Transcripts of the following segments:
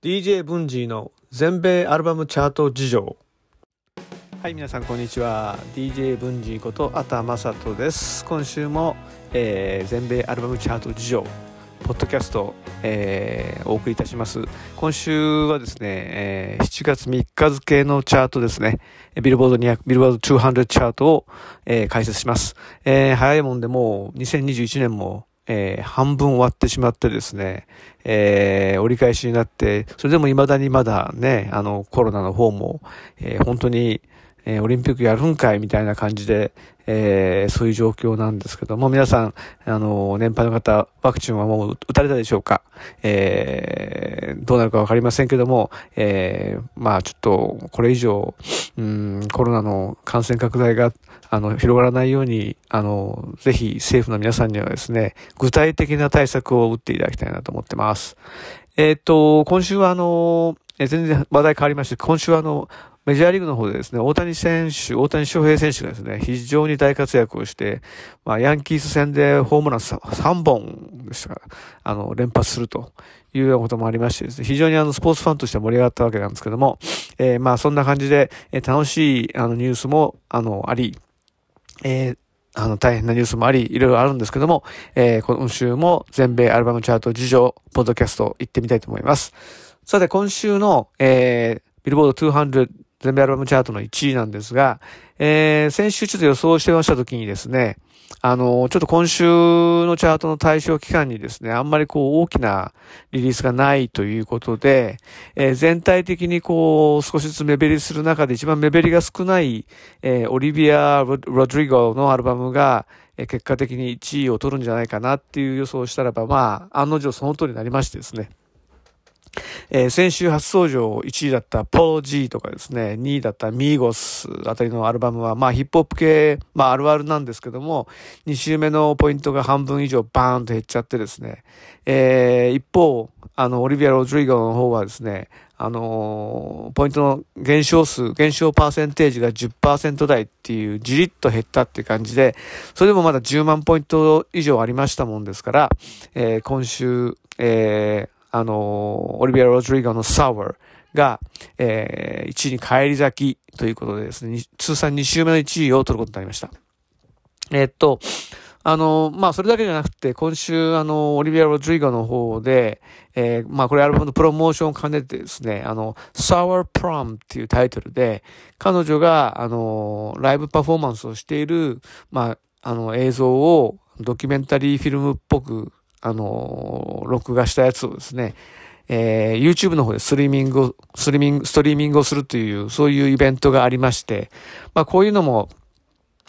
DJ ブンジーの全米アルバムチャート事情。はい皆さんこんにちは。DJ ブンジーことあたまさとです。今週も、えー、全米アルバムチャート事情ポッドキャスト、えー、お送りいたします。今週はですね、えー、7月3日付のチャートですね。ビルボード200ビルボード200チャートを、えー、解説します、えー、早いもんでもう2021年もえー、半分終わってしまってですね、えー、折り返しになって、それでも未だにまだね、あの、コロナの方も、えー、本当に、えー、オリンピックやるんかいみたいな感じで、えー、そういう状況なんですけども、皆さん、あの、年配の方、ワクチンはもう打たれたでしょうか？えー、どうなるかわかりませんけども、えー、まあちょっと、これ以上、うん、コロナの感染拡大が、あの、広がらないように、あの、ぜひ政府の皆さんにはですね、具体的な対策を打っていただきたいなと思ってます。えっ、と、今週はあの、全然話題変わりまして、今週はあの、メジャーリーグの方でですね、大谷選手、大谷翔平選手がですね、非常に大活躍をして、まあ、ヤンキース戦でホームラン 3, 本でしたから、あの、連発するというようなこともありましてですね、非常にあの、スポーツファンとして盛り上がったわけなんですけども、えー、まあ、そんな感じで、え、楽しい、あの、ニュースも、あの、あり、えー、あの、大変なニュースもあり、いろいろあるんですけども、えー、今週も全米アルバムチャート事情、ポッドキャスト行ってみたいと思います。さて、今週の、えー、ビルボード200全米アルバムチャートの1位なんですが、えー、先週ちょっと予想してましたときにですね、あの、ちょっと今週のチャートの対象期間にですね、あんまりこう大きなリリースがないということで、えー、全体的にこう少しずつ目減りする中で一番目減りが少ない、えー、オリビア・ロドリゴのアルバムが、えー、結果的に1位を取るんじゃないかなっていう予想をしたらば、まあ、案の定その通りになりましてですね。えー、先週初登場1位だったポロ G とかですね、2位だったミーゴスあたりのアルバムは、まあヒップホップ系、まああるあるなんですけども、2週目のポイントが半分以上バーンと減っちゃってですね、えー、一方、あの、オリビア・ロドリゴの方はですね、あのー、ポイントの減少数、減少パーセンテージが10%台っていう、じりっと減ったって感じで、それでもまだ10万ポイント以上ありましたもんですから、えー、今週、えー、あの、オリビア・ロドリゴのサワーが、えー、1位に返り咲きということでですね、通算2週目の1位を取ることになりました。えー、っと、あの、まあ、それだけじゃなくて、今週、あの、オリビア・ロドリゴの方で、えー、まあ、これアルバムのプロモーションを兼ねてですね、あの、Sour Prom っていうタイトルで、彼女が、あの、ライブパフォーマンスをしている、まあ、あの、映像をドキュメンタリーフィルムっぽくあの、録画したやつをですね、えー、YouTube の方でスリーミングを、スリーミング、ストリーミングをするという、そういうイベントがありまして、まあこういうのも、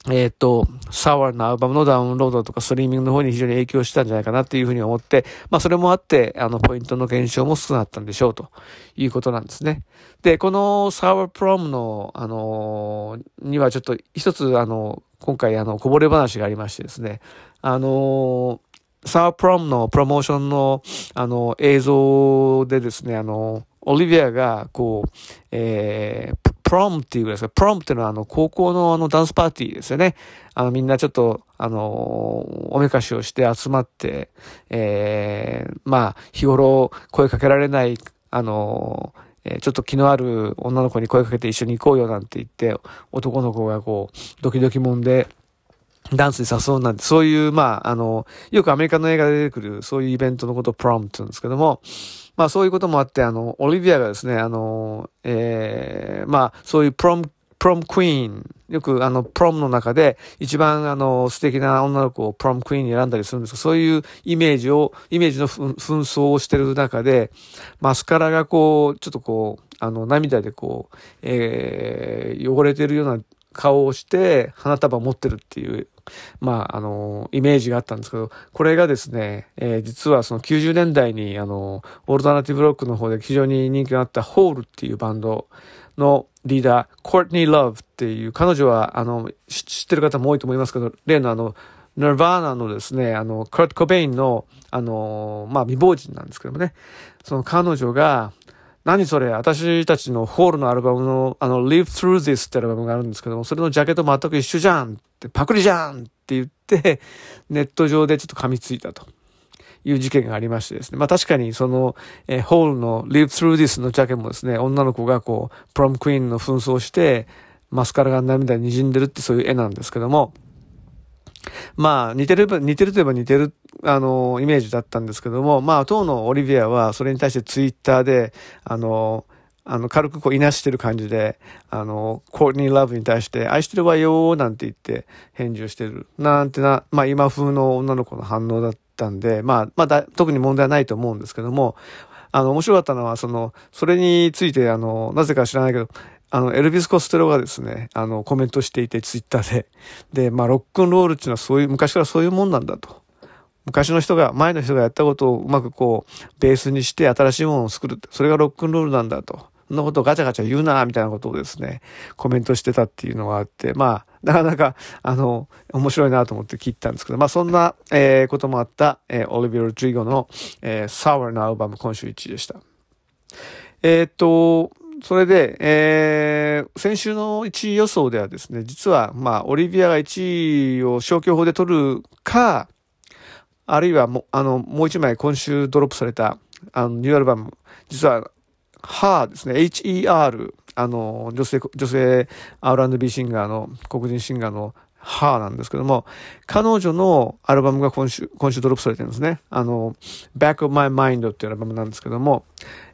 えっ、ー、と、 Sour のアルバムのダウンロードとかストリーミングの方に非常に影響したんじゃないかなっていうふうに思って、まあそれもあって、あの、ポイントの減少も少なかったんでしょうということなんですね。で、このサワープロムの、あのにはちょっと一つ、あの、今回あの、こぼれ話がありましてですね、あのサープロムのプロモーションの、あの、映像でですね、あの、オリビアが、こう、えー、プロムっていうぐらいですか、プロムっていうのは、あの、高校のあの、ダンスパーティーですよね。あの、みんなちょっと、あの、おめかしをして集まって、えー、まあ、日頃声かけられない、あの、えちょっと気のある女の子に声かけて一緒に行こうよなんて言って、男の子がこう、ドキドキもんで、ダンスに誘うなんて、そういう、まあ、あの、よくアメリカの映画で出てくる、そういうイベントのことをプロムって言うんですけども、まあそういうこともあって、あの、オリビアがですね、あの、ええー、まあそういうプロム、プロムクイーン、よくあの、プロムの中で一番あの、素敵な女の子をプロムクイーンに選んだりするんですけど、そういうイメージを、イメージの紛争をしてる中で、マスカラがこう、ちょっとこう、あの、涙でこう、ええー、汚れてるような顔をして花束持ってるっていう、まあ、あの、イメージがあったんですけど、これがですね、えー、実はその90年代に、あの、オルタナティブロックの方で非常に人気があったホールっていうバンドのリーダー、コートニー・ラブっていう、彼女は、あの、知ってる方も多いと思いますけど、例のあの、ナルバーナのですね、あの、クルト・コベインの、あの、まあ、未亡人なんですけどもね、その彼女が、何それ私たちのホールのアルバムの、あの、Live Through This ってアルバムがあるんですけども、それのジャケット全く一緒じゃんって、パクリじゃんって言って、ネット上でちょっと噛みついたという事件がありましてですね。まあ確かにその、えー、ホールの Live Through This のジャケもですね、女の子がこう、プロムクイーンの紛争して、マスカラが涙に滲んでるってそういう絵なんですけども、まあ、似てる、似てるといえば似てる、あの、イメージだったんですけども、まあ、当のオリビアは、それに対してツイッターで、あの、あの、軽くこう、いなしてる感じで、あの、コーニー・ラブに対して、愛してるわよなんて言って返事をしてる。なんてな、まあ、今風の女の子の反応だったんで、まあ、まあ、特に問題はないと思うんですけども、あの、面白かったのは、その、それについて、あの、なぜか知らないけど、あの、エルビス・コステロがですね、あの、コメントしていて、ツイッターで。で、まあ、ロックンロールっていうのはそういう、昔からそういうもんなんだと。昔の人が、前の人がやったことをうまくこう、ベースにして新しいものを作る。それがロックンロールなんだと。そんなことをガチャガチャ言うな、みたいなことをですね、コメントしてたっていうのがあって、まあ、なかなか、あの、面白いなと思って聞いたんですけど、まあ、そんな、えー、こともあった、えー、オリビア・ロドリゴの、えー、サワーなアルバム今週1位でした。えー、っと、それで、えー、先週の1位予想ではですね、実は、まあ、オリビアが1位を消去法で取るか、あるいはも、あの、もう一枚今週ドロップされた、あの、ニューアルバム、実は、ハーですね、HER、あの、女性、女性 R&B シンガーの、黒人シンガーのハーなんですけども、彼女のアルバムが今週、今週ドロップされてるんですね。あの、Back of My Mind っていうアルバムなんですけども、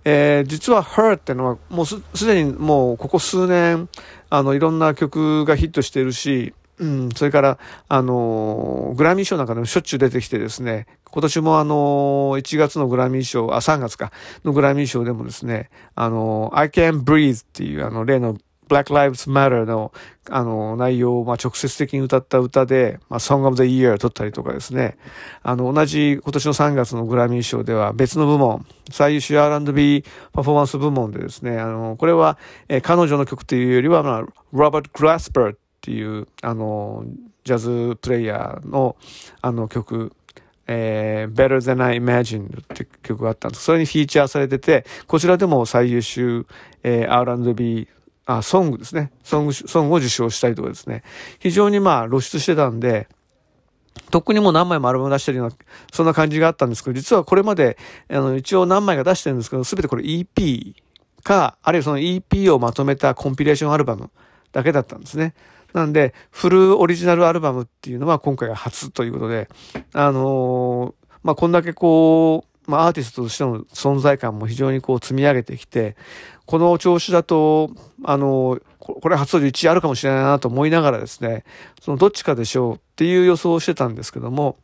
えー、実は Her っていうのはもうすすでにもうここ数年、あの、いろんな曲がヒットしてるし、うん、それから、あの、グラミー賞なんかでもしょっちゅう出てきてですね、今年もあの、1月のグラミー賞、あ、3月か、のグラミー賞でもですね、あの、I Can Breathe っていうあの、例の Black Lives Matter のあの内容をまあ直接的に歌った歌で、まあ、Song of the Year を取ったりとかですね、あの同じ今年の3月のグラミー賞では別の部門、最優秀 R&B パフォーマンス部門でですね、あの、これは、え、彼女の曲というよりは、まあ、Robert Glasper っていう、あの、ジャズプレイヤーのあの曲、えー、Better Than I Imagined って曲があったんです。それにフィーチャーされてて、こちらでも最優秀、えー、R&B あ、ソングですね。ソング、ソングを受賞したりとかですね。非常にまあ露出してたんで、とっくにもう何枚もアルバム出してるような、そんな感じがあったんですけど、実はこれまで、あの、一応何枚か出してるんですけど、すべてこれ EP か、あるいはその EP をまとめたコンピレーションアルバムだけだったんですね。なんで、フルオリジナルアルバムっていうのは今回が初ということで、あのー、まあ、こんだけこう、まあ、アーティストとしての存在感も非常にこう積み上げてきて、この調子だと、あの、これ初登場1位あるかもしれないなと思いながらですね、そのどっちかでしょうっていう予想をしてたんですけども、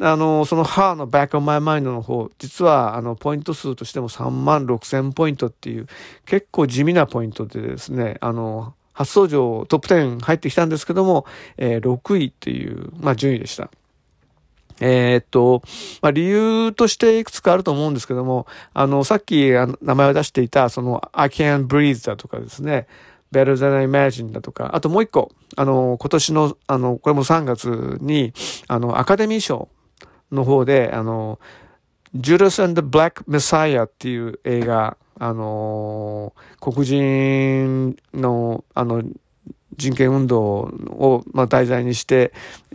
あの、そのハーの Back on My Mind の方、実はあの、ポイント数としても3万6千ポイントっていう、結構地味なポイントでですね、あの、初登場トップ10入ってきたんですけども、えー、6位っていう、まあ、順位でした。えー、っと、まあ、理由としていくつかあると思うんですけども、あの、さっき名前を出していた、その、I can breathe だとかですね、better than I imagine だとか、あともう一個、あの、今年の、あの、これも3月に、あの、アカデミー賞の方で、あの、Judas and the Black Messiah っていう映画、あの、黒人の、あの、人権運動を、ま、題材にして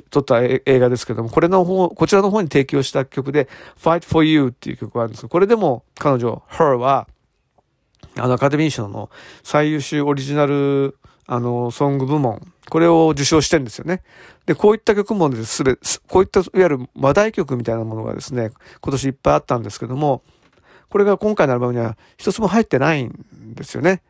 撮った映画ですけども、これの方、こちらの方に提供した曲で、Fight for You っていう曲があるんですけど、これでも彼女、Her は、あの、アカデミー賞の最優秀オリジナル、あの、ソング部門、これを受賞してるんですよね。で、こういった曲もですべ、こういったいわゆる話題曲みたいなものがですね、今年いっぱいあったんですけども、これが今回のアルバムには一つも入ってないんですよね。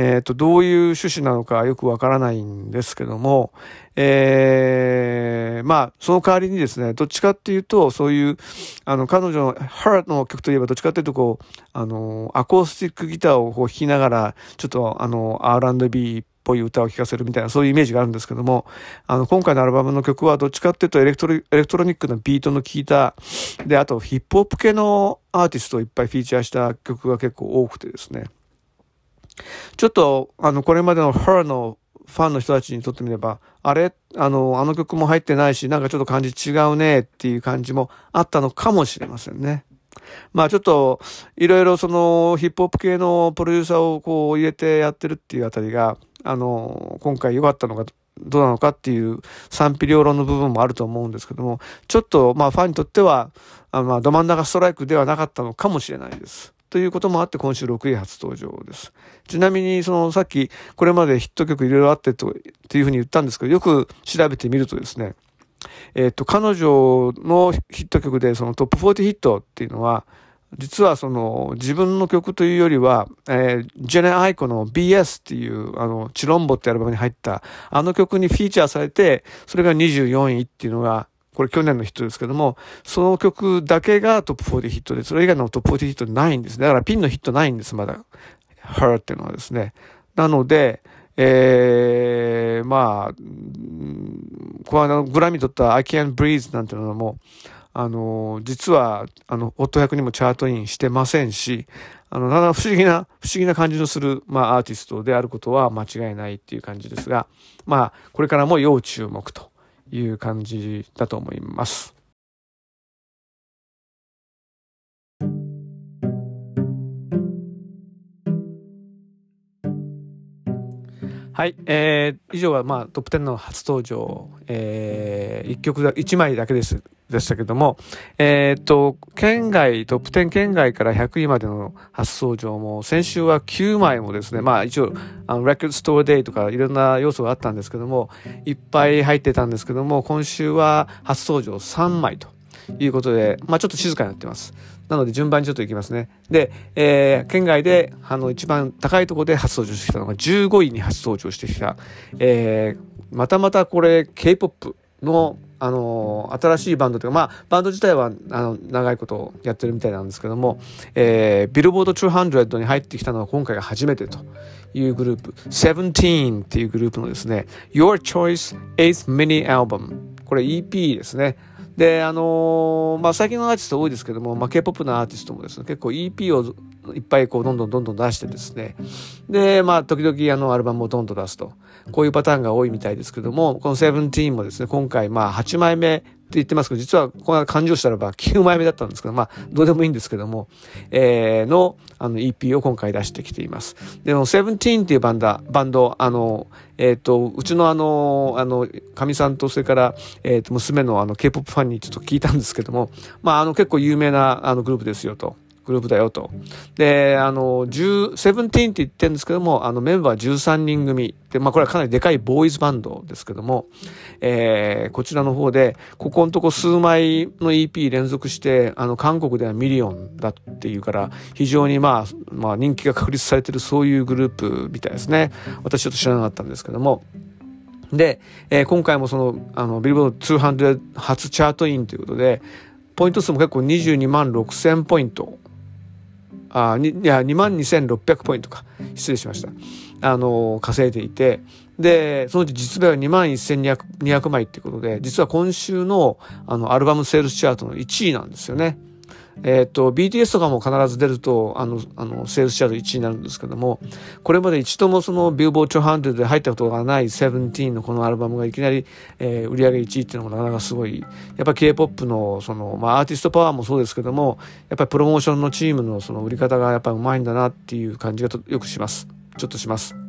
えっ、ー、と、どういう趣旨なのかよくわからないんですけども、えー、まあ、その代わりにですね、どっちかっていうと、そういう、あの、彼女の Heart の曲といえば、どっちかっていうと、こう、あの、アコースティックギターをこう弾きながら、ちょっと、あの、R&B っぽい歌を聴かせるみたいな、そういうイメージがあるんですけども、あの、今回のアルバムの曲は、どっちかっていうとエレクトロ、エレクトロニックのビートの効いた、で、あと、ヒップホップ系のアーティストをいっぱいフィーチャーした曲が結構多くてですね、ちょっと、あの、これまでの Her のファンの人たちにとってみれば、あれあの、あの曲も入ってないし、なんかちょっと感じ違うねっていう感じもあったのかもしれませんね。まあちょっと、いろいろそのヒップホップ系のプロデューサーをこう入れてやってるっていうあたりが、あの、今回良かったのかどうなのかっていう賛否両論の部分もあると思うんですけども、ちょっとまあファンにとっては、あまあど真ん中ストライクではなかったのかもしれないです。ということもあって今週6位初登場です。ちなみにそのさっきこれまでヒット曲いろいろあってとっていうふうに言ったんですけど、よく調べてみるとですね、えっ、と、彼女のヒット曲でそのトップ40ヒットっていうのは、実はその自分の曲というよりは、えー、ジェネ・アイコの BS っていうあのチロンボってアルバムに入ったあの曲にフィーチャーされて、それが24位っていうのが、これ去年のヒットですけども、その曲だけがトップ40ヒットで、それ以外のトップ40ヒットないんですね。だからピンのヒットないんです、まだ。Her っていうのはですね。なので、えー、まあ、このグラミー取った I Can't Breathe なんていうのも、あの、実は、あの、夫役にもチャートインしてませんし、あの、不思議な、不思議な感じのする、まあ、アーティストであることは間違いないっていう感じですが、まあ、これからも要注目という感じだと思います。はい、えー、以上はまあトップ10の初登場、えー、1曲が、1枚だけです、でしたけども、えっ、と、県外、トップ10県外から100位までの初登場も、先週は9枚もですね、まあ一応、あの、レコードストアデイとかいろんな要素があったんですけども、いっぱい入ってたんですけども、今週は初登場3枚ということで、まあちょっと静かになってます。なので順番にちょっといきますね。で、えー、県外で、あの、一番高いところで初登場してきたのが15位に初登場してきた、えー、またまたこれ K-POP の、あの新しいバンドというか、まあ、バンド自体は、あの、長いことやってるみたいなんですけども、えー、ビルボード200に入ってきたのは今回が初めてというグループ、Seventeen っていうグループのですね、Your Choice 8th Mini Album。これ EP ですね。で、あのー、まあ、最近のアーティスト多いですけども、まあ、K-POP のアーティストもですね、結構 EP をいっぱいこう、どんどんどんどん出してですね、で、まあ、時々あの、アルバムをどんどん出すと。こういうパターンが多いみたいですけども、この17もですね、今回まあ、8枚目って言ってますけど、実はこの勘定したらば9枚目だったんですけど、まあ、どうでもいいんですけども、えー、の、あの EP を今回出してきています。で、も、セブンティーンっていうバンダ、バンド、あの、えっ、ー、と、うちのあの、あの、かみさんと、それから、えっ、ー、と、娘のあの、K-POP ファンにちょっと聞いたんですけども、まあ、あの、結構有名なあのグループですよと。グループだよと。で、あの、17って言ってるんですけども、あのメンバー13人組。で、まあこれはかなりでかいボーイズバンドですけども、えー、こちらの方で、ここのとこ数枚の EP 連続して、あの、韓国ではミリオンだっていうから、非常にまあ、まあ人気が確立されてるそういうグループみたいですね。私ちょっと知らなかったんですけども、で、えー、今回もその、あの、ビルボード200初チャートインということで、ポイント数も結構22万6千ポイントあいや2万2600ポイントか。失礼しました。あの稼いでいて。でそのうち実売は2万1200枚っていうことで実は今週のあのアルバムセールスチャートの1位なんですよね。えっ、ー、と、BTS とかも必ず出ると、あの、あの、セールスチャート1位になるんですけども、これまで一度もそのビルボーチョハンドで入ったことがないセブンティーンのこのアルバムがいきなり、えー、売り上げ1位っていうのもなかなかすごい、やっぱ K-POP の、その、まあ、アーティストパワーもそうですけども、やっぱりプロモーションのチームのその売り方がやっぱりうまいんだなっていう感じがよくします。ちょっとします。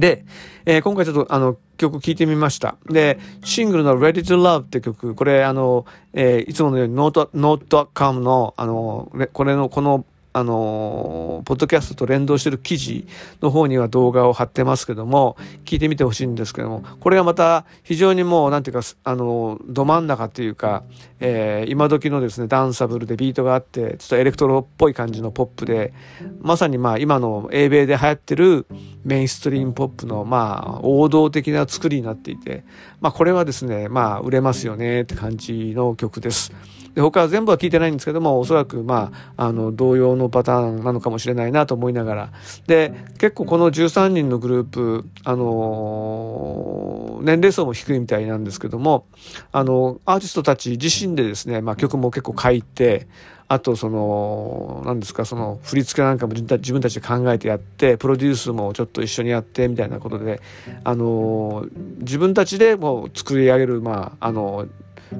で、えー、今回ちょっとあの曲聴いてみました。で、シングルの Ready to Love って曲、これあの、えー、いつものように Note.com のあの、これの、このあの、ポッドキャストと連動してる記事の方には動画を貼ってますけども、聞いてみてほしいんですけども、これがまた非常にもう、なんていうか、あの、ど真ん中っていうか、えー、今時のですね、ダンサブルでビートがあって、ちょっとエレクトロっぽい感じのポップで、まさにまあ今の英米で流行ってるメインストリームポップのまあ王道的な作りになっていて、まあこれはですね、まあ売れますよねって感じの曲です。で他は全部は聞いてないんですけどもおそらくまああの同様のパターンなのかもしれないなと思いながら。で結構この13人のグループあの年齢層も低いみたいなんですけどもあのアーティストたち自身でですね、まあ、曲も結構書いてあとその何ですかその振り付けなんかも自分たちで考えてやってプロデュースもちょっと一緒にやってみたいなことであの自分たちでもう作り上げるまああの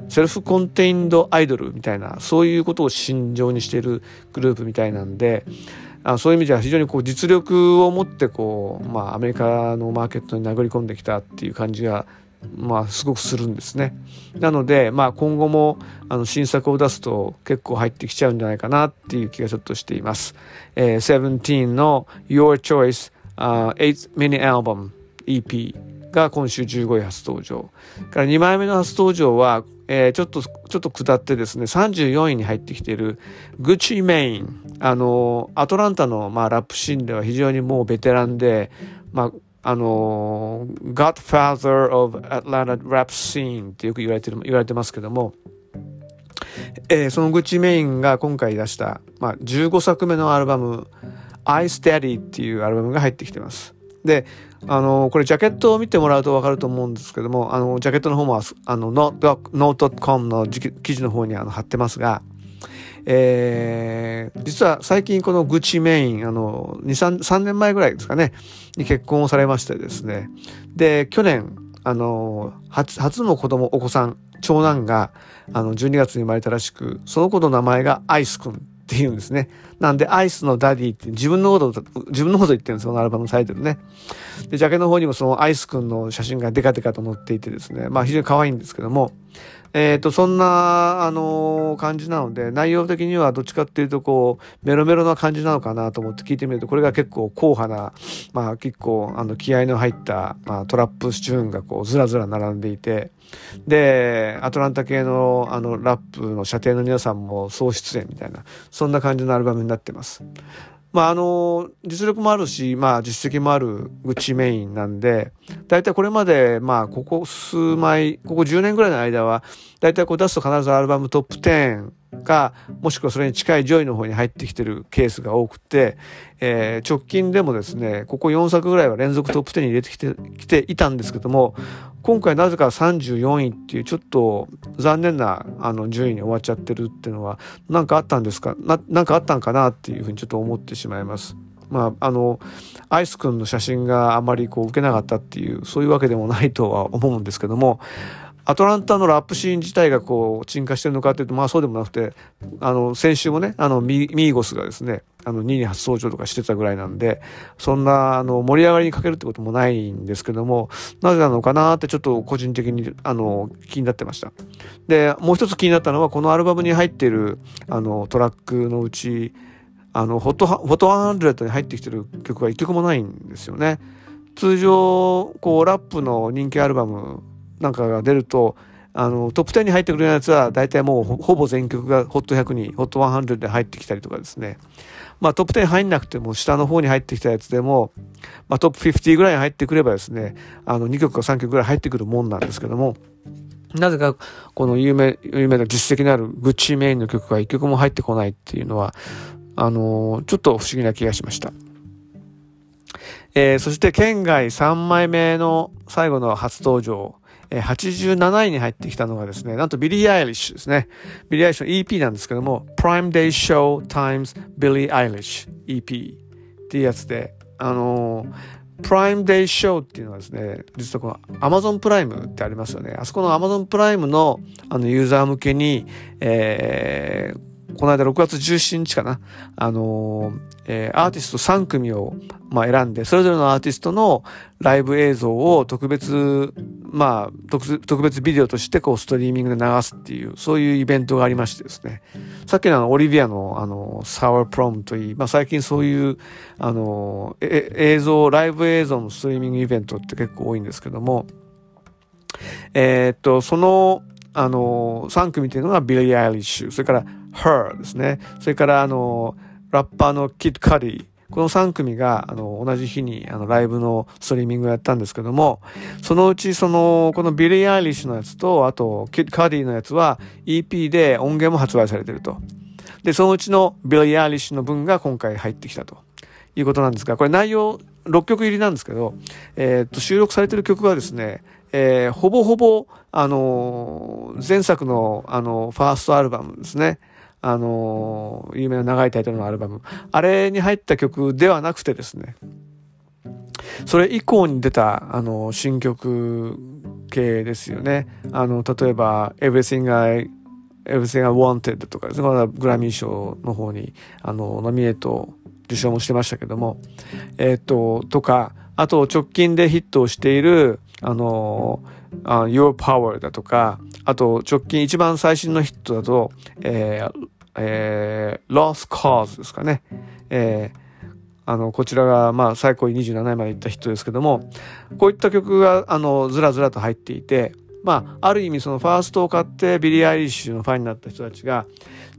セルフコンテインドアイドルみたいなそういうことを心情にしているグループみたいなんであそういう意味では非常にこう実力を持ってこう、まあ、アメリカのマーケットに殴り込んできたっていう感じがまあ、すごくするんですね。なので、まあ、今後もあの新作を出すと結構入ってきちゃうんじゃないかなっていう気がちょっとしています。えー、17の Your Choice、uh, 8th Mini Album EP が今週15位初登場。から2枚目の初登場は、えー、ちょっと、ちょっと下ってですね、34位に入ってきている、グッチ・メイン。あの、アトランタの、まあ、ラップシーンでは非常にもうベテランで、まあ、あの、Godfather of Atlanta Rap Scene ってよく言われてる、言われてますけども、えー、そのグッチ・メインが今回出した、まあ、15作目のアルバム、I Steady っていうアルバムが入ってきてます。で、あの、これジャケットを見てもらうとわかると思うんですけども、あの、ジャケットの方も、あの、note.com の記事の方にあの貼ってますが、えー、実は最近このグチメイン、あの、2、3、3年前ぐらいですかね、に結婚をされましてですね、で、去年、あの、初、初の子供、お子さん、長男が、あの、12月に生まれたらしく、その子の名前がアイスくんっていうんですね。なんで、アイスの Daddy って自分のこと、自分のこと言ってるんですよそのアルバムのタイトルね。で、ジャケの方にもそのアイスくんの写真がデカデカと載っていてですね、まあ非常に可愛いんですけども、えっ、ー、と、そんな、あのー、感じなので、内容的にはどっちかっていうと、こう、メロメロな感じなのかなと思って聞いてみると、これが結構硬派な、まあ結構、あの、気合の入った、まあトラップスチューンがこう、ずらずら並んでいて、で、アトランタ系の、あの、ラップの射程の皆さんも総出演みたいな、そんな感じのアルバムになってます。まあ、あの、実力もあるし、まあ、実績もあるグッチメインなんで、大体これまで、まあ、ここ数枚、ここ10年ぐらいの間は、大体こう出すと必ずアルバムトップ10か、もしくはそれに近い上位の方に入ってきてるケースが多くて、えー、直近でもですね、ここ4作ぐらいは連続トップ10に入れてきてきていたんですけども、今回なぜか34位っていうちょっと残念なあの順位に終わっちゃってるっていうのは何かあったんですか？な何かあったんかなっていうふうにちょっと思ってしまいます。まあ、あのアイスくんの写真があまりこう受けなかったっていうそういうわけでもないとは思うんですけどもアトランタのラップシーン自体がこう沈下してるのかっていうとまあそうでもなくてあの先週もねあのミーゴスがですねあの2位に初登場とかしてたぐらいなんでそんなあの盛り上がりにかけるってこともないんですけどもなぜなのかなってちょっと個人的にあの気になってました。でもう一つ気になったのはこのアルバムに入っているあのトラックのうちあのホットホット100に入ってきてる曲が一曲もないんですよね。通常こうラップの人気アルバムなんかが出るとあのトップ10に入ってくるようなやつは大体もうほぼ全曲が HOT100 に HOT100 で入ってきたりとかですね。まあトップ10入んなくても下の方に入ってきたやつでも、まあ、トップ50ぐらいに入ってくればですねあの2曲か3曲ぐらい入ってくるもんなんですけども。なぜかこの有名有名な実績のあるグッチメインの曲が1曲も入ってこないっていうのはあのちょっと不思議な気がしました。えー、そして県外3枚目の最後の初登場。え87位に入ってきたのがですね、なんとビリー・アイリッシュですね。ビリー・アイリッシュの EP なんですけども、Prime Day Show Times Billie Eilish EP っていうやつで、あのー、 Prime Day Show っていうのはですね、実はこの Amazon プライムってありますよね。あそこの Amazon プライムのあのユーザー向けに、えー、この間6月17日かな、あのえー、アーティスト3組を、まあ、選んで、それぞれのアーティストのライブ映像を特別、まあ、特特別ビデオとしてこうストリーミングで流すっていう、そういうイベントがありましてですね。さっきのあの、オリビアのあの、 Sour Prom といい、まあ最近そういう、あの、え映像、ライブ映像のストリーミングイベントって結構多いんですけども、えー、っと、その、あの、3組っていうのがビリー・アイリッシュ、それから H.E.R. ですね。それからあの、ラッパーのキッド・カディ。この3組があの同じ日にあのライブのストリーミングをやったんですけども、そのうちその、このビリー・アイリッシュのやつと、あとキッド・カディのやつは EP で音源も発売されてると。で、そのうちのビリー・アイリッシュの分が今回入ってきたということなんですが、これ内容6曲入りなんですけど、えー、っと、収録されてる曲はですね、えー、ほぼほぼ、あのー、前作の、あのファーストアルバムですね。あの、有名な長いタイトルのアルバム。あれに入った曲ではなくてですね、それ以降に出た、あの、新曲系ですよね。あの、例えば、Everything I, Everything I Wanted とかですね、グラミー賞の方に、あの、ノミネート受賞もしてましたけども、えっ、と、とか、あと直近でヒットをしている、あのー、uh, Your Power だとか、あと直近一番最新のヒットだと、えーえー、Lost Cause ですかね。えーあの、こちらが、まあ、最高位27位までいったヒットですけども、こういった曲が、あの、ずらずらと入っていて、まあ、ある意味そのファーストを買ってビリー・アイリッシュのファンになった人たちが、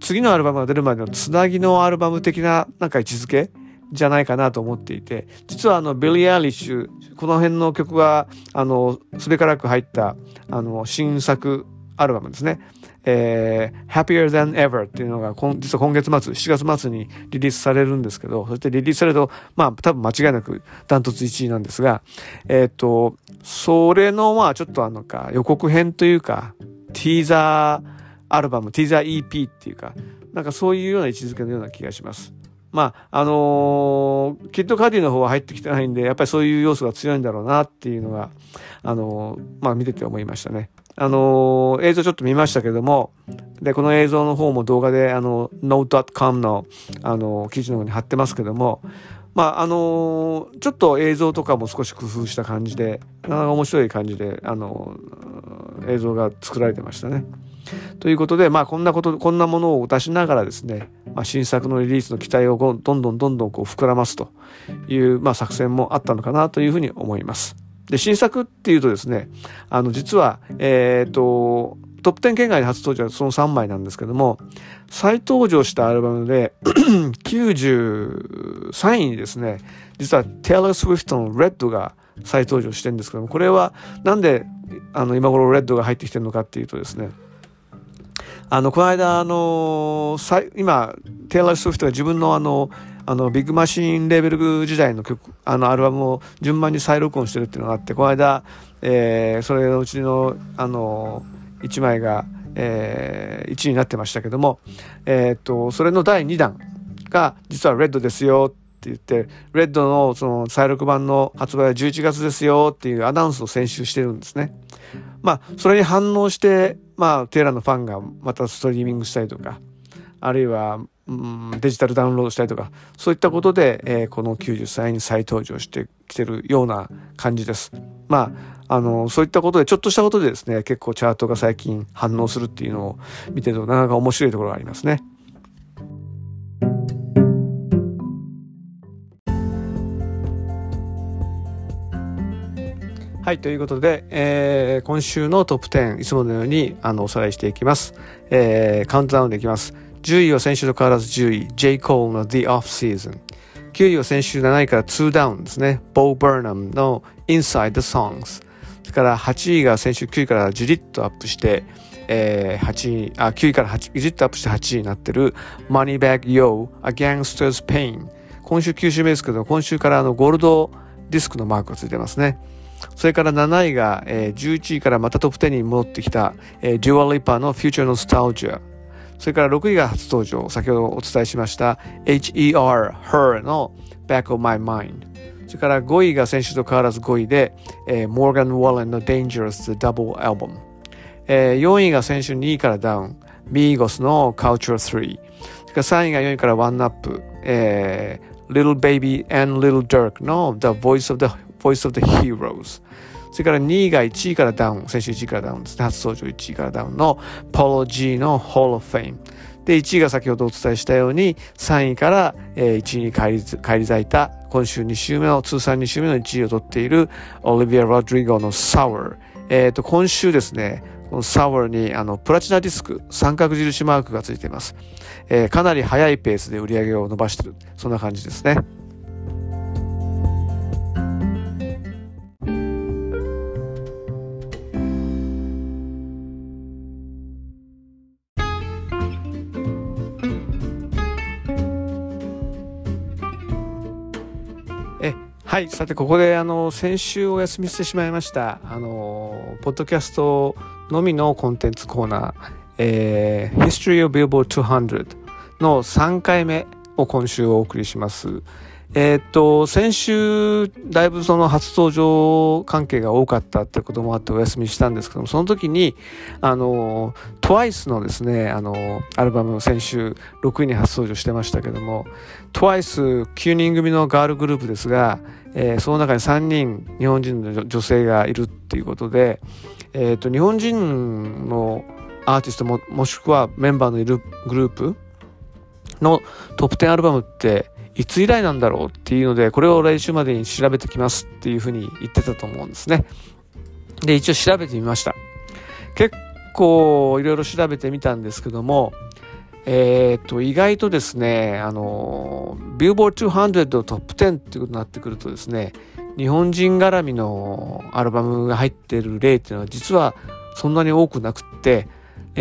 次のアルバムが出るまでのつなぎのアルバム的ななんか位置づけじゃないかなと思っていて、実はあの、ビリー・アイリッシュ、この辺の曲が、あの、すべからく入った、あの、新作アルバムですね。えー、Happier Than Ever っていうのが実は今月末、7月末にリリースされるんですけど、そしてリリースされると、まあ多分間違いなくダントツ1位なんですが、えっ、と、それのまあちょっとあのか予告編というか、ティーザーアルバム、ティーザー EP っていうか、なんかそういうような位置づけのような気がします。まあ、あのー、キッドカディの方は入ってきてないんで、やっぱりそういう要素が強いんだろうなっていうのが、あのー、まあ見てて思いましたね。あのー、映像ちょっと見ましたけども、で、この映像の方も動画で、あの、note.com の、あの、記事の方に貼ってますけども、まあ、あのちょっと映像とかも少し工夫した感じで、なかなか面白い感じで、あの映像が作られてましたね。ということで、まあ、こんなこと、こんなものを出しながらですね、まあ、新作のリリースの期待をどんどんどんどんこう膨らますという、まあ、作戦もあったのかなというふうに思います。で、新作っていうとですね、あの、実は、えっ、ー、と、トップ10圏外で初登場はその3枚なんですけども、再登場したアルバムで 93位にですね、実は Taylor Swift の Red が再登場してるんですけども、これはなんであの今頃 Red が入ってきてるのかっていうとですね、あの、この間、あの、今、テイラー・スウィフトが自分のあの、あの、ビッグマシンレーベル時代の曲、あの、アルバムを順番に再録音してるっていうのがあって、この間、えー、それのうちの、あの、1枚が、えー、1位になってましたけども、えー、っと、それの第2弾が、実はレッドですよって言って、レッドのその再録版の発売は11月ですよっていうアナウンスを先週してるんですね。まあ、それに反応して、まあ、テーラのファンがまたストリーミングしたりとか、あるいは、うん、デジタルダウンロードしたりとか、そういったことで、えー、この90歳に再登場してきてるような感じです。まあ、あの、そういったことで、ちょっとしたことでですね、結構チャートが最近反応するっていうのを見てると、なかなか面白いところがありますね。はい、ということで、えー、今週のトップ10、いつものようにあのおさらいしていきます。えー、カウントダウンでいきます。10位は先週と変わらず10位、J. Cole の The Off Season。9位は先週7位から2ダウンですね。Bo Burnham の Inside the Songs。それから8位が先週9位からじりっとアップして、えー、8位、あ、9位から8、じりっとアップして8位になってる Moneybag Yo, A Gangster's Pain。今週9週目ですけど、今週からあのゴールドディスクのマークがついてますね。それから7位が、えー、11位からまたトップ10に戻ってきた、えー、デュア・リパーの Future Nostalgia。それから6位が初登場、先ほどお伝えしました HER, Her の Back of My Mind。それから5位が先週と変わらず5位で、えー、Morgan Wallen の Dangerous Double Album。えー、4位が先週2位からダウン、Migos の Culture 3。それから3位が4位から1アップ、えー、Little Baby and Little Dirk の The Voice of the Voice of the Heroes。それから2位が1位からダウン、先週1位からダウンですね。初登場1位からダウンの Polo G の Hall of Fame。で、1位が先ほどお伝えしたように、3位から、1位に返り返り咲いた、今週2週目の、通算2週目の1位を取っている、オリビア・ロドリゴの Sour。えっ、ー、と、今週ですね、この Sour にあのプラチナディスク、三角印マークがついています。えー、かなり速いペースで売り上げを伸ばしている。そんな感じですね。はい。さて、ここで、あの、先週お休みしてしまいました、あの、ポッドキャストのみのコンテンツコーナー、えー、History of Billboard 200の3回目を今週お送りします。えー、っと、先週、だいぶその初登場関係が多かったってこともあってお休みしたんですけども、その時に、あの、TWICE のですね、あの、アルバム、先週6位に初登場してましたけども、TWICE9 人組のガールグループですが、えー、その中に3人日本人の女性がいるっていうことで、えー、っと、日本人のアーティストも、もしくはメンバーのいるグループのトップ10アルバムっていつ以来なんだろうっていうので、これを来週までに調べてきますっていうふうに言ってたと思うんですね。で、一応調べてみました。結構いろいろ調べてみたんですけども、えー、っと、意外とですね、あの、ビルボー200トップ10っていうことになってくるとですね、日本人絡みのアルバムが入ってる例っていうのは実はそんなに多くなくって、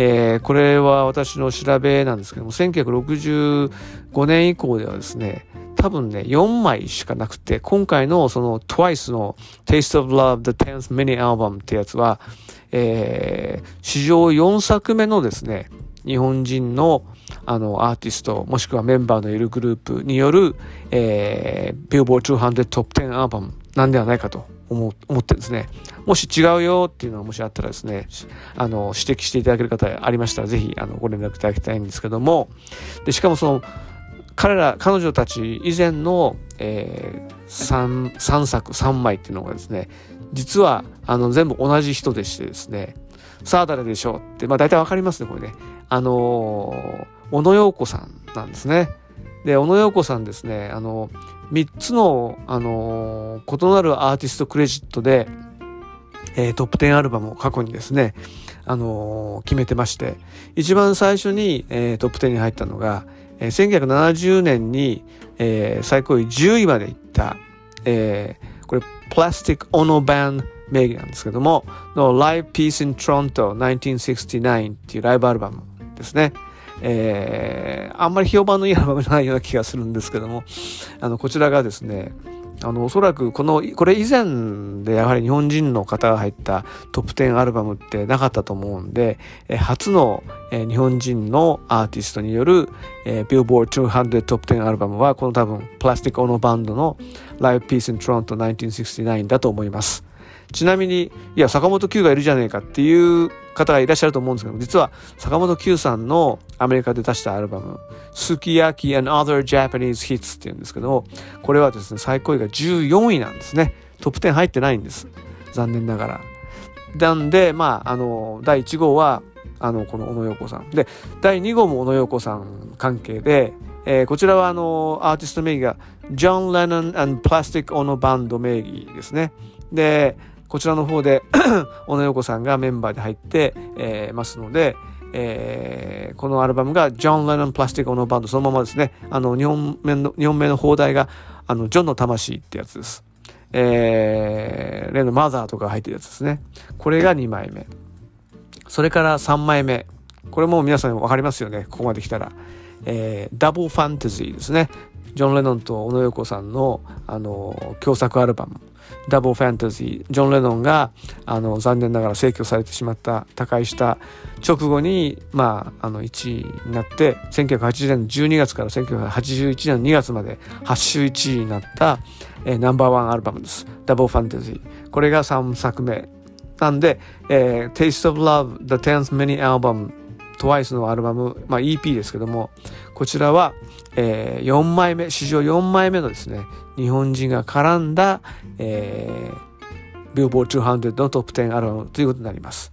えー、これは私の調べなんですけども、1965年以降ではですね、多分ね、4枚しかなくて、今回のその TWICE の Taste of Love The 10th Mini Album ってやつは、えー、史上4作目のですね、日本人のあのアーティスト、もしくはメンバーのいるグループによる、えー、Billboard 200 Top 10アルバムなんではないかと思思ってですね。もし違うよっていうのがもしあったらですね、あの、指摘していただける方ありましたら、ぜひ、あの、ご連絡いただきたいんですけども、で、しかもその、彼ら、彼女たち以前の、えー、3、3作、3枚っていうのがですね、実は、あの、全部同じ人でしてですね、さあ誰でしょう？って、まあ大体わかりますね、これね。あのー、小野洋子さんなんですね。で、小野洋子さんですね、あの、3つの、あのー、異なるアーティストクレジットで、えー、トップ10アルバムを過去にですね、あのー、決めてまして、一番最初に、えー、トップ10に入ったのが、えー、1970年に、えー、最高位10位まで行った、えー、これ、プラスティック・オノバン名義なんですけども、の Live Peace in Toronto 1969っていうライブアルバムですね。えー、あんまり評判のいいアルバムじゃないような気がするんですけども、あの、こちらがですね、あの、おそらくこの、これ以前でやはり日本人の方が入ったトップ10アルバムってなかったと思うんで、え初の、え日本人のアーティストによる、えー、Billboard 200トップ10アルバムはこの多分プラスティックオノバンドの Live Peace in Toronto 1969だと思います。ちなみに、いや、坂本九がいるじゃねえかっていう方がいらっしゃると思うんですけど、実は坂本九さんのアメリカで出したアルバム、Sukiyaki and Other Japanese Hits っていうんですけどこれはですね、最高位が14位なんですね。トップ10入ってないんです。残念ながら。なんで、まあ、あの、第1号は、あの、この小野洋子さん。で、第2号も小野洋子さん関係で、えー、こちらはあの、アーティスト名義が、ジョン・レノン and Plastic Ono Band 名義ですね。で、こちらの方で 小野洋子さんがメンバーで入って、えー、ますので、えー、このアルバムがジョン・レノン・プラスティック・オノ・バンドそのままですね。あの日本名の日本名の放題があのジョンの魂ってやつです、えー、例のマザーとか入ってるやつですね。これが2枚目。それから3枚目。これも皆さん分かりますよね。ここまで来たら、えー、ダブルファンタジーですね。ジョン・レノンと小野洋子さんのあの共作アルバム。ダブルファンタジージョン・レノンがあの残念ながら逝去されてしまった他界した直後に、まあ、あの1位になって1980年の12月から1981年の2月まで8週1位になった、えー、ナンバーワンアルバムです。ダブルファンタジーこれが3作目。なんで、えー、Taste of Love The Tenth Mini Album TWICE のアルバム、まあ、EP ですけども。こちらは、えー、4枚目史上4枚目のですね日本人が絡んだ、えー、ビルボー200のトップ10アルバムということになります。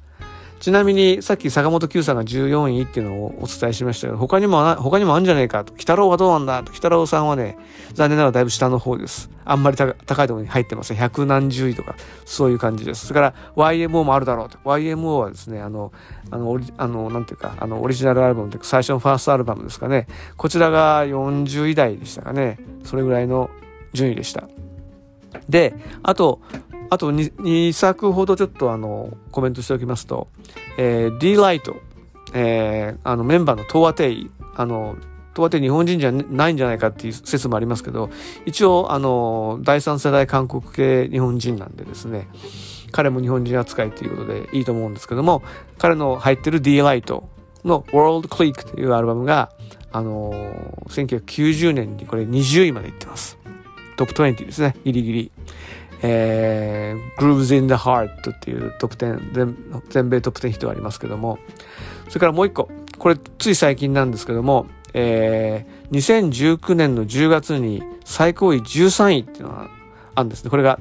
ちなみに、さっき坂本九さんが14位っていうのをお伝えしましたけど、他にも、他にもあるんじゃねえかと。北郎はどうなんだと。北郎さんはね、残念ながらだいぶ下の方です。あんまり高いところに入ってません。百何十位とか、そういう感じです。それから YMO もあるだろうと。YMO はですね、あの、あの、あの、なんていうか、あの、オリジナルアルバムで最初のファーストアルバムですかね。こちらが40位台でしたかね。それぐらいの順位でした。で、あと、あと 2, 2作ほどちょっとあのコメントしておきますと、えー、D ライト、えー、あのメンバーのトワテイ、あの、トワテイ日本人じゃないんじゃないかっていう説もありますけど、一応あの、第三世代韓国系日本人なんでですね、彼も日本人扱いということでいいと思うんですけども、彼の入ってる D ライトの World Click というアルバムが、あの、1990年にこれ20位まで行ってます。トップ20ですね、ギリギリ。えー、Grooves in the Heart っていうトップ10、全米トップ10ヒットがありますけども、それからもう一個、これつい最近なんですけども、えー、2019年の10月に最高位13位っていうのがあるんですね。これが、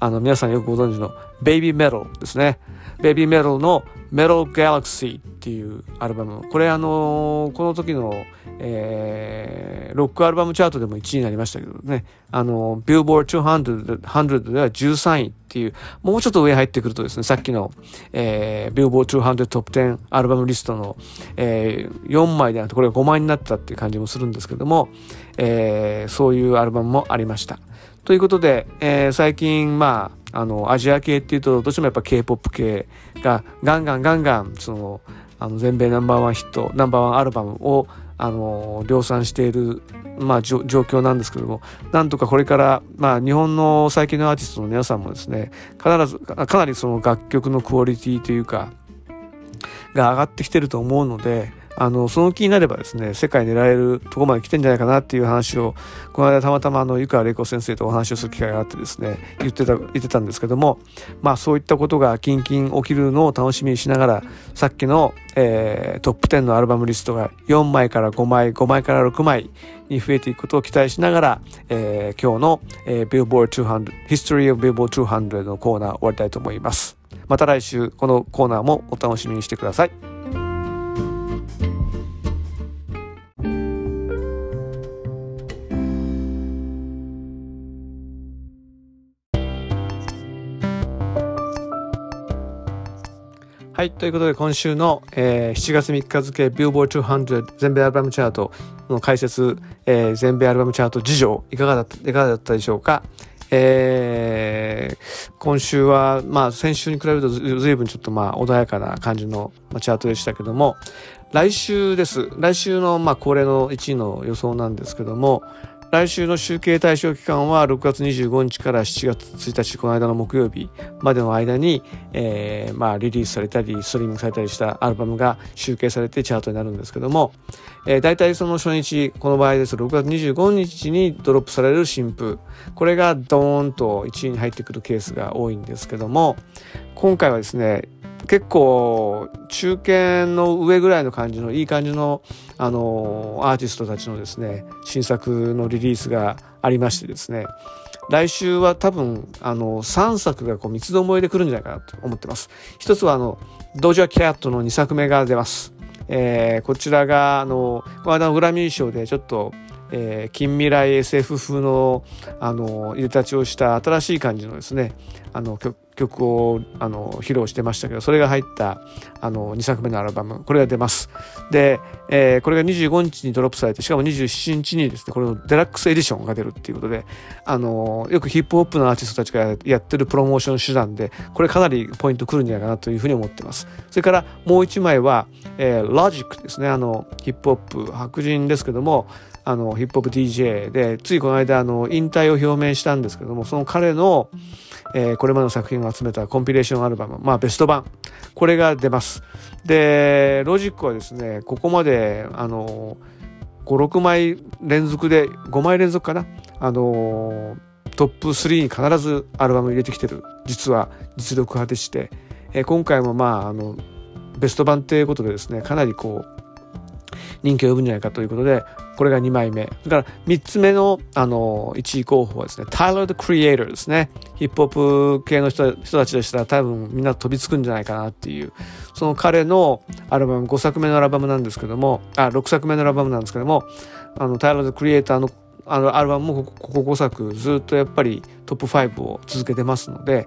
あの、皆さんよくご存知の Baby Metal ですね。Baby Metal の Metal Galaxy っていうアルバム。これあのー、この時の、えー、ロックアルバムチャートでも1位になりましたけどね。あの、Billboard 200, 200では13位っていう、もうちょっと上入ってくるとですね、さっきの、えー、Billboard 200トップ10アルバムリストの、えー、4枚でなくて、これが5枚になったっていう感じもするんですけども、えー、そういうアルバムもありました。ということで、えー、最近、まあ、あの、アジア系っていうと、どうしてもやっぱ K-POP 系がガンガンガンガン、その、あの、全米ナンバーワンヒット、ナンバーワンアルバムを、あの、量産している、まあ、状況なんですけども、なんとかこれから、まあ、日本の最近のアーティストの皆さんもですね、必ず、かなりその楽曲のクオリティというか、が上がってきてると思うので、あの、その気になればですね、世界狙えるとこまで来てんじゃないかなっていう話を、この間たまたまあの、湯川玲子先生とお話をする機会があってですね、言ってた、言ってたんですけども、まあそういったことがキンキン起きるのを楽しみにしながら、さっきの、えー、トップ10のアルバムリストが4枚から5枚、5枚から6枚に増えていくことを期待しながら、えー、今日の、えー、Billboard 200、History of Billboard 200のコーナー終わりたいと思います。また来週このコーナーもお楽しみにしてください。はい。ということで、今週の、えー、7月3日付、Billboard 200全米アルバムチャートの解説、えー、全米アルバムチャート事情、いかがだった、いかがだったでしょうか？えー、今週は、まあ、先週に比べるとずいぶんちょっとまあ、穏やかな感じの、チャートでしたけども、来週です。来週の、まあ、恒例の1位の予想なんですけども、来週の集計対象期間は6月25日から7月1日、この間の木曜日までの間に、えー、まあ、リリースされたり、ストリーミングされたりしたアルバムが集計されてチャートになるんですけども、えー、大体その初日、この場合です6月25日にドロップされる新譜、これがドーンと1位に入ってくるケースが多いんですけども、今回はですね、結構中堅の上ぐらいの感じのいい感じのあのアーティストたちのですね新作のリリースがありましてですね来週は多分あの3作がこう三つどもえで来るんじゃないかなと思ってます。一つはあのドジャーキャットの2作目が出ます、えー、こちらがあのこの間のグラミー賞でちょっとえー、近未来 SF 風のあの入れ立ちをした新しい感じのですねあの曲曲をあの披露してましたけどそれが入ったあの2作目のアルバムこれが出ます。で、えー、これが25日にドロップされてしかも27日にですねこれのデラックスエディションが出るっていうことであのよくヒップホップのアーティストたちがやってるプロモーション手段でこれかなりポイントくるんじゃないかなというふうに思ってます。それからもう1枚は、えー、ロジックですね。あのヒップホップ白人ですけどもあのヒップホップ DJ でついこの間あの引退を表明したんですけどもその彼の、えー、これまでの作品を集めたコンピレーションアルバムまあベスト版。これが出ます。でロジックはですねここまであの56枚連続で5枚連続かな？あのトップ3に必ずアルバム入れてきてる。実は実力派でして、えー、今回もまああのベスト版ということでですねかなりこう人気を呼ぶんじゃないかということで、これが2枚目。それから3つ目の、あの、1位候補はですね、Tyler the Creator ですね。ヒップホップ系の人たちでしたら多分みんな飛びつくんじゃないかなっていう、その彼のアルバム、5作目のアルバムなんですけども、あ、6作目のアルバムなんですけども、あの、Tyler the Creator のあのアルバムもここ5作ずっとやっぱりトップ5を続けてますので、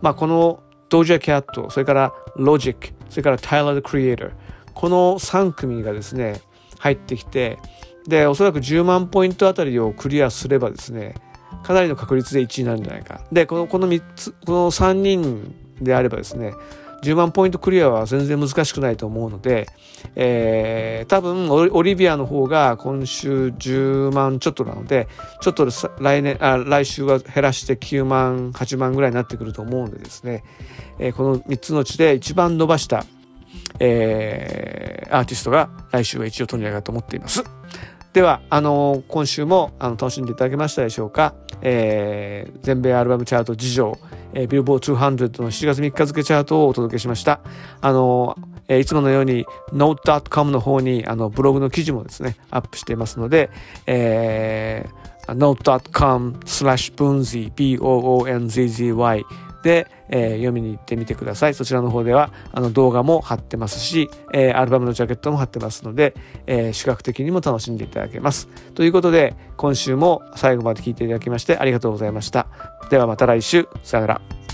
まあ、このドージャキャット、それからロジック、それから Tyler the Creator、この3組がですね、入ってきてでおそらく10万ポイントあたりをクリアすればですねかなりの確率で1位になるんじゃないかでこのこの3つこの3人であればですね10万ポイントクリアは全然難しくないと思うので、えー、多分オリビアの方が今週10万ちょっとなのでちょっと来年あ来週は減らして9万8万ぐらいになってくると思うのでですね、えー、この3つのうちで一番伸ばしたえー、アーティストが来週は一応取るんじゃいと思っています。ではあの今週もあの楽しんでいただけましたでしょうか、えー、全米アルバムチャート事情、えー、ビルボー200の7月3日付チャートをお届けしました。あのえー、いつものように note.com の方にあのブログの記事もですねアップしていますので、えー、note.com slash bunzy b-o-o-n-z-z-y で、えー、読みに行ってみてください。そちらの方ではあの動画も貼ってますし、えー、アルバムのジャケットも貼ってますので、えー、視覚的にも楽しんでいただけます。ということで、今週も最後まで聞いていただきましてありがとうございました。ではまた来週。さよなら。